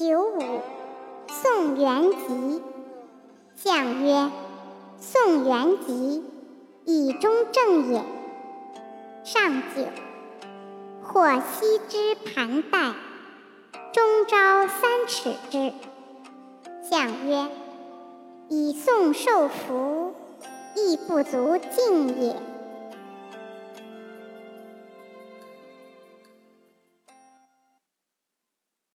九五，宋元吉。相曰：宋元吉，以中正也。上九，或西之盘带，中朝三尺之。相曰：以宋受福，亦不足敬也。